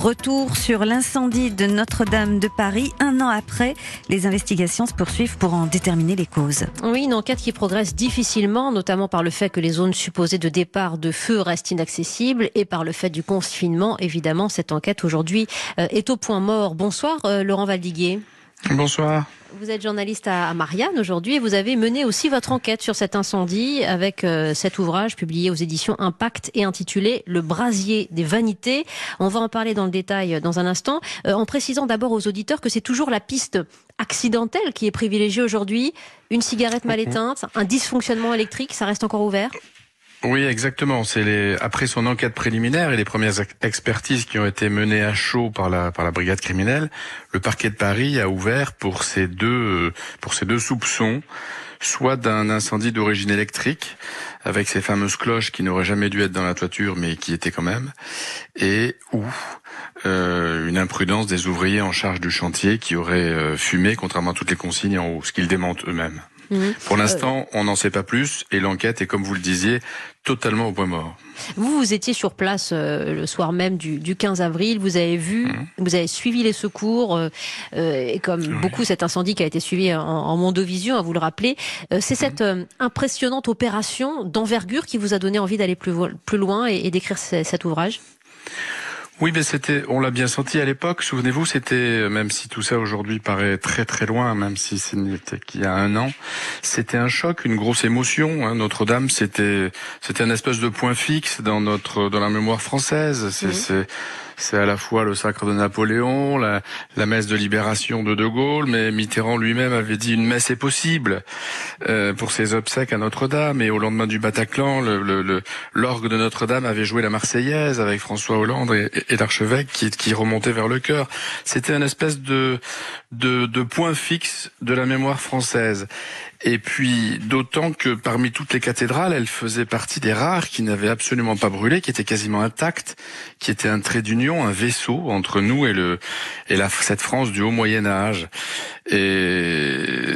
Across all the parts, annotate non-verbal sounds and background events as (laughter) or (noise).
Retour sur l'incendie de Notre-Dame de Paris. Un an après, les investigations se poursuivent pour en déterminer les causes. Oui, une enquête qui progresse difficilement, notamment par le fait que les zones supposées de départ de feu restent inaccessibles et par le fait du confinement. Évidemment, cette enquête aujourd'hui euh, est au point mort. Bonsoir, euh, Laurent Valdiguier. Bonsoir. Vous êtes journaliste à Marianne aujourd'hui et vous avez mené aussi votre enquête sur cet incendie avec euh, cet ouvrage publié aux éditions Impact et intitulé Le brasier des vanités. On va en parler dans le détail dans un instant, euh, en précisant d'abord aux auditeurs que c'est toujours la piste accidentelle qui est privilégiée aujourd'hui. Une cigarette mal éteinte, un dysfonctionnement électrique, ça reste encore ouvert? Oui, exactement. C'est après son enquête préliminaire et les premières expertises qui ont été menées à chaud par la par la brigade criminelle, le parquet de Paris a ouvert pour ces deux pour ces deux soupçons, soit d'un incendie d'origine électrique avec ces fameuses cloches qui n'auraient jamais dû être dans la toiture mais qui étaient quand même, et ou euh, une imprudence des ouvriers en charge du chantier qui auraient euh, fumé contrairement à toutes les consignes en haut, ce qu'ils démentent eux-mêmes. Mhm. Pour l'instant, on n'en sait pas plus et l'enquête est, comme vous le disiez, totalement au point mort. Vous, vous étiez sur place euh, le soir même du, du, 15 avril. Vous avez vu, mhm. vous avez suivi les secours euh, euh et comme beaucoup cet incendie qui a été suivi en, en Mondovision, à vous le rappeler. Euh, c'est cette mhm. impressionnante opération d'envergure qui vous a donné envie d'aller plus, plus loin et, et d'écrire cet ouvrage? Oui, mais c'était, on l'a bien senti à l'époque. Souvenez-vous, c'était, même si tout ça aujourd'hui paraît très très loin, même si ce n'était qu'il y a un an, c'était un choc, une grosse émotion. Hein. Notre-Dame, c'était, c'était un espèce de point fixe dans notre, dans la mémoire française. C'est, c'est à la fois le sacre de Napoléon, la, la, messe de libération de De Gaulle, mais Mitterrand lui-même avait dit une messe est possible euh, pour ses obsèques à Notre-Dame. Et au lendemain du Bataclan, l'orgue le, de Notre-Dame avait joué la Marseillaise avec François Hollande et, et l'archevêque qui, qui remontait vers le cœur. C'était un espèce de, de, de point fixe de la mémoire française. Et puis, d'autant que parmi toutes les cathédrales, elle faisait partie des rares qui n'avaient absolument pas brûlé, qui étaient quasiment intactes, qui étaient un trait d'union, un vaisseau entre nous et le et la, cette France du haut Moyen Âge. Et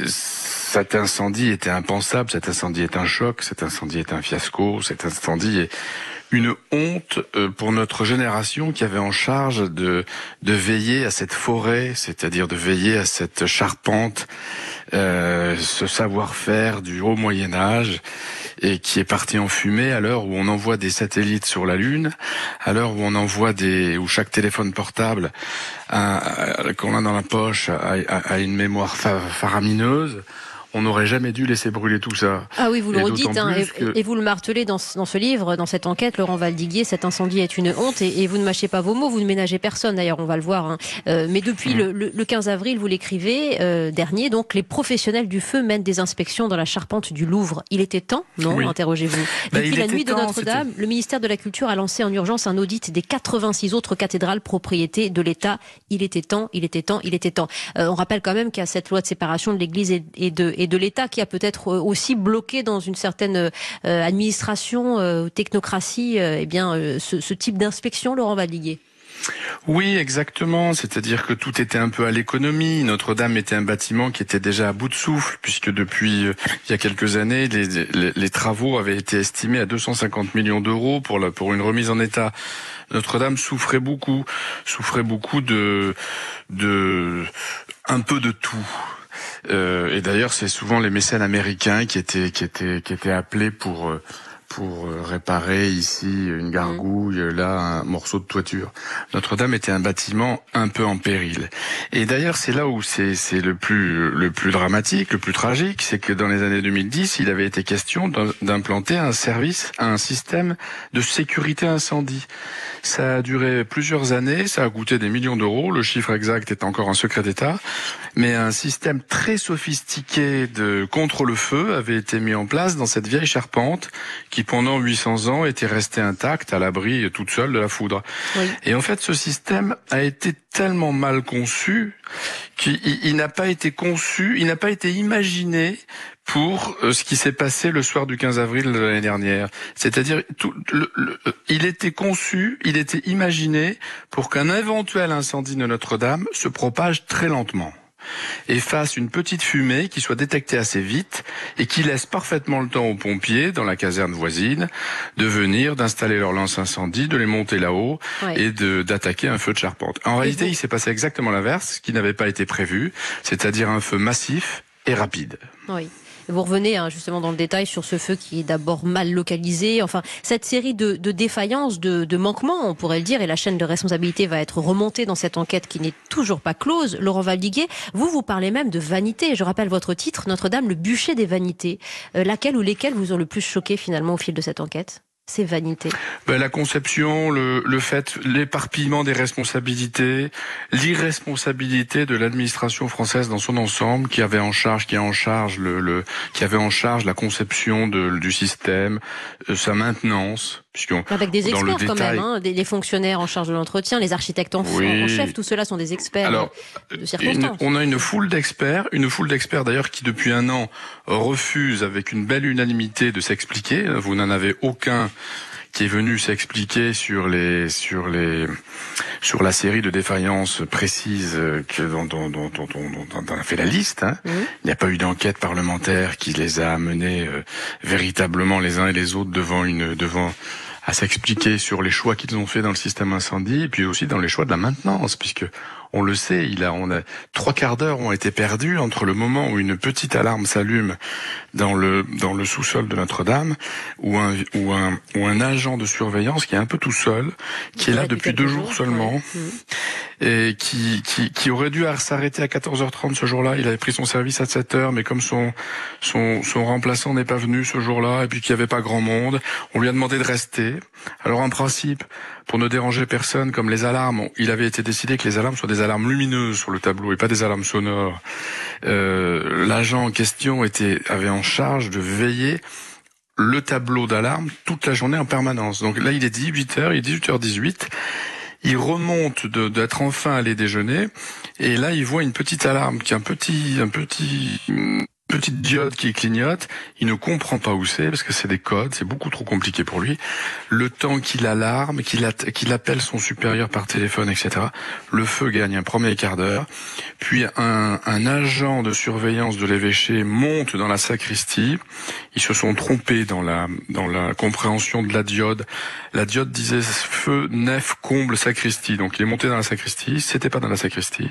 cet incendie était impensable, cet incendie est un choc, cet incendie est un fiasco, cet incendie est une honte euh, pour notre génération qui avait en charge de, de veiller à cette forêt, c'est-à-dire de veiller à cette charpente, euh, ce savoir-faire du haut Moyen Âge et qui est parti en fumée à l'heure où on envoie des satellites sur la Lune, à l'heure où on envoie des, où chaque téléphone portable qu'on a dans la poche a, une mémoire faramineuse on n'aurait jamais dû laisser brûler tout ça. Ah oui, vous le redites, hein, et, vous le martelez dans, dans, ce livre, dans cette enquête, Laurent Valdiguier, cet incendie est une honte, et, vous ne mâchez pas vos mots, vous ne ménagez personne, d'ailleurs, on va le voir. Hein. Euh, mais depuis mm. le, le, 15 avril, vous l'écrivez, euh, dernier, donc, les professionnels du feu mènent des inspections dans la charpente du Louvre. Il était temps, non Interrogez-vous. (laughs) Bah, depuis la nuit de Notre-Dame, le ministère de la Culture a lancé en urgence un audit des 86 autres cathédrales propriétés de l'État. Il était temps, il était temps, il était temps. Euh, on rappelle quand même qu'il y a cette loi de séparation de l'Église et de, et de l'État qui a peut-être euh, aussi bloqué dans une certaine euh, administration, euh, technocratie, eh bien, ce, type d'inspection, Laurent Vadiguier oui, exactement. C'est-à-dire que tout était un peu à l'économie. Notre-Dame était un bâtiment qui était déjà à bout de souffle, puisque depuis il y a quelques années, les, travaux avaient été estimés à 250 millions d'euros pour, pour une remise en état. Notre-Dame souffrait beaucoup, souffrait beaucoup de, de un peu de tout. Euh, et d'ailleurs, c'est souvent les mécènes américains qui étaient qui étaient qui étaient appelés pour euh, pour euh, réparer ici une gargouille, là un morceau de toiture. Notre-Dame était un bâtiment un peu en péril. Et d'ailleurs, c'est là où c'est le plus le plus dramatique, le plus tragique, c'est que dans les années 2010, il avait été question d'implanter un service, un système de sécurité incendie. Ça a duré plusieurs années, ça a coûté des millions d'euros, le chiffre exact est encore un secret d'État, mais un système très sophistiqué de contre-le-feu avait été mis en place dans cette vieille charpente qui pendant 800 ans était restée intacte à l'abri toute seule de la foudre. Et en fait, ce système a été tellement mal conçu qu'il n'a pas été conçu, il n'a pas été imaginé pour euh, ce qui s'est passé le soir du 15 avril de l'année dernière. C'est-à-dire, il était conçu, il était imaginé pour qu'un éventuel incendie de Notre-Dame se propage très lentement. Et fasse une petite fumée qui soit détectée assez vite et qui laisse parfaitement le temps aux pompiers dans la caserne voisine de venir, d'installer leur lance incendie, de les monter là-haut et d'attaquer un feu de charpente. En réalité, il s'est passé exactement l'inverse, ce qui n'avait pas été prévu, c'est-à-dire un feu massif et rapide. Oui. Vous revenez hein, justement dans le détail sur ce feu qui est d'abord mal localisé. Enfin, cette série de, défaillances, de, de, manquements, on pourrait le dire, et la chaîne de responsabilité va être remontée dans cette enquête qui n'est toujours pas close. Laurent Valdiguier, vous, vous parlez même de vanité. Je rappelle votre titre, Notre-Dame, le bûcher des vanités. Euh, laquelle ou lesquelles vous ont le plus choqué finalement au fil de cette enquête? Ces vanités. Ben, La conception, le, le fait, l'éparpillement des responsabilités, l'irresponsabilité de l'administration française dans son ensemble, qui avait en charge, qui a en charge le, le qui avait en charge la conception de, du système, euh, sa maintenance, avec des experts quand même, hein, des, fonctionnaires en charge de l'entretien, les architectes en, chef, tout cela sont des experts Alors, de circonstances. on a une foule d'experts, une foule d'experts d'ailleurs qui depuis un an refusent avec une belle unanimité de s'expliquer. Vous n'en avez aucun qui est venu s'expliquer sur les sur les sur la série de défaillances précises que dont, dont, dont, dont, on a fait la liste. Hein. Il n'y a pas eu d'enquête parlementaire qui les a amenés euh, véritablement les uns et les autres devant une devant à s'expliquer sur les choix qu'ils ont fait dans le système incendie et puis aussi dans les choix de la maintenance, puisque on le sait, il a, on a trois quarts d'heure ont été perdus entre le moment où une petite alarme s'allume dans le dans le sous-sol de Notre-Dame, ou un ou un ou un agent de surveillance qui est un peu tout seul, qui est là depuis deux jours seulement, mmh. Et qui, qui qui aurait dû s'arrêter à 14h30 ce jour-là. Il avait pris son service à 7h, mais comme son son son remplaçant n'est pas venu ce jour-là, et puis qu'il n'y avait pas grand monde, on lui a demandé de rester. Alors en principe, pour ne déranger personne, comme les alarmes, il avait été décidé que les alarmes soient des alarmes lumineuses sur le tableau et pas des alarmes sonores. Euh, L'agent en question était avait en charge de veiller le tableau d'alarme toute la journée en permanence. Donc là, il est 18h, il est 18h18. Il remonte d'être enfin allé déjeuner. Et là il voit une petite alarme qui est un petit un petit petite diode qui clignote, il ne comprend pas où c'est parce que c'est des codes, c'est beaucoup trop compliqué pour lui. Le temps qu'il alarme, qu'il appelle son supérieur par téléphone, etc. Le feu gagne un premier quart d'heure, puis un, agent de surveillance de l'évêché monte dans la sacristie. Ils se sont trompés dans la dans la compréhension de la diode. La diode disait feu nef comble sacristie, donc il est monté dans la sacristie, c'était pas dans la sacristie.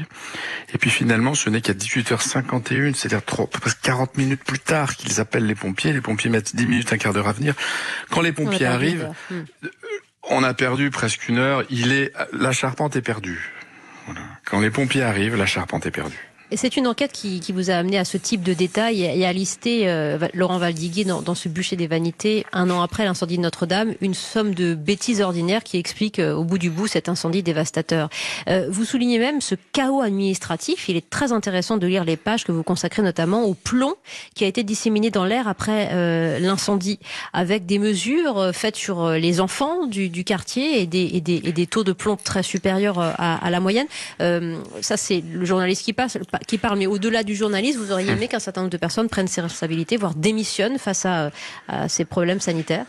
Et puis finalement, ce n'est qu'à 18h51, c'est-à-dire trop 40 minutes plus tard qu'ils appellent les pompiers. Les pompiers mettent 10 minutes, un quart d'heure à venir. Quand les pompiers arrivent, hmm. on a perdu presque une heure. Il est, la charpente est perdue. Quand les pompiers arrivent, la charpente est perdue. C'est une enquête qui, vous a amené à ce type de détails et à lister euh, Laurent Valdiguier dans, ce bûcher des vanités, un an après l'incendie de Notre-Dame, une somme de bêtises ordinaires qui explique euh, au bout du bout cet incendie dévastateur. Euh, vous soulignez même ce chaos administratif. Il est très intéressant de lire les pages que vous consacrez notamment au plomb qui a été disséminé dans l'air après l'incendie, avec des mesures faites sur les enfants du, quartier et des, taux de plomb très supérieurs à, à la moyenne. ça, c'est le journaliste qui passe qui parle, mais au-delà du journaliste, vous auriez aimé qu'un certain nombre de personnes prennent ses responsabilités, voire démissionnent face à, ces problèmes sanitaires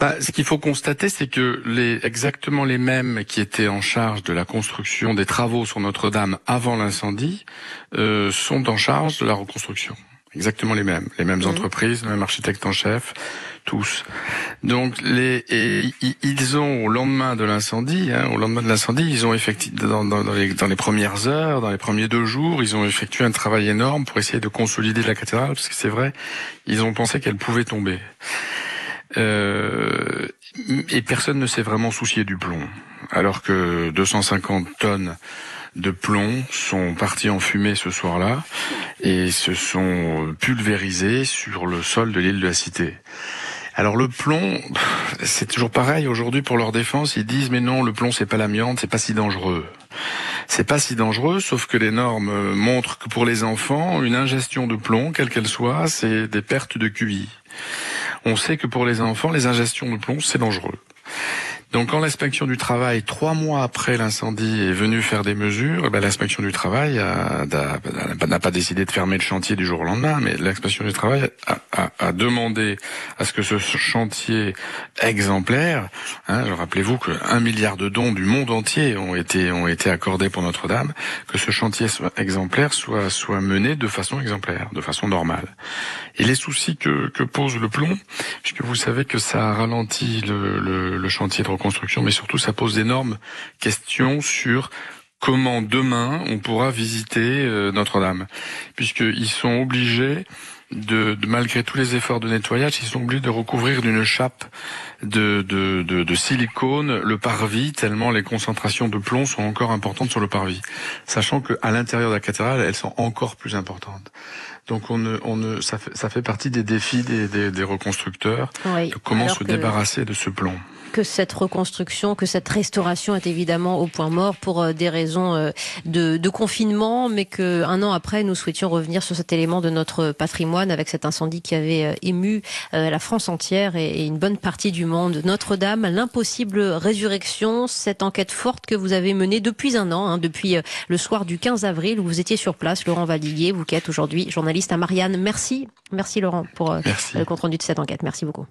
bah, ce qu'il faut constater, c'est que les, exactement les mêmes qui étaient en charge de la construction des travaux sur Notre-Dame avant l'incendie euh, sont en charge de la reconstruction. Exactement les mêmes, les mêmes mmh. entreprises, le même architecte en chef, tous. Donc les ils ont au lendemain de l'incendie, hein, au lendemain de l'incendie, ils ont effectué dans, dans, les, dans, les, premières heures, dans les premiers deux jours, ils ont effectué un travail énorme pour essayer de consolider la cathédrale, parce que c'est vrai, ils ont pensé qu'elle pouvait tomber. Euh, et personne ne s'est vraiment soucié du plomb, alors que 250 tonnes de plomb sont partis en fumée ce soir-là et se sont pulvérisés sur le sol de l'île de la Cité. Alors le plomb, c'est toujours pareil aujourd'hui pour leur défense, ils disent mais non, le plomb c'est pas l'amiante, c'est pas si dangereux. C'est pas si dangereux, sauf que les normes montrent que pour les enfants, une ingestion de plomb, quelle qu'elle soit, c'est des pertes de QI. On sait que pour les enfants, les ingestions de plomb, c'est dangereux. Donc quand l'inspection du travail, trois mois après l'incendie, est venue faire des mesures, eh ben, l'inspection du travail n'a pas décidé de fermer le chantier du jour au lendemain, mais l'inspection du travail a, demandé à ce que ce chantier exemplaire, hein, rappelez-vous que un milliard de dons du monde entier ont été accordés pour Notre-Dame, que ce chantier exemplaire soit mené de façon exemplaire, de façon normale. Et les soucis que, pose le plomb, puisque vous savez que ça ralentit le, le, le chantier de reconstruction, mais surtout ça pose d'énormes questions sur comment demain on pourra visiter euh, Notre-Dame, puisqu'ils sont obligés de, de, malgré tous les efforts de nettoyage, ils sont obligés de recouvrir d'une chape de, de, de, silicone le parvis, tellement les concentrations de plomb sont encore importantes sur le parvis, sachant qu'à l'intérieur de la cathédrale, elles sont encore plus importantes. Donc on ne, on ne, ça, fait, ça fait partie des défis des, des, des reconstructeurs, oui, de comment se débarrasser de ce plomb que cette reconstruction, que cette restauration est évidemment au point mort pour euh, des raisons euh, de, de confinement, mais que un an après, nous souhaitions revenir sur cet élément de notre patrimoine avec cet incendie qui avait euh, ému la France entière et une bonne partie du monde. Notre-Dame, l'impossible résurrection, cette enquête forte que vous avez menée depuis un an, hein, depuis le soir du 15 avril où vous étiez sur place, Laurent Vallier, vous qui êtes aujourd'hui journaliste à Marianne. Merci, merci Laurent pour merci. le compte rendu de cette enquête. Merci beaucoup.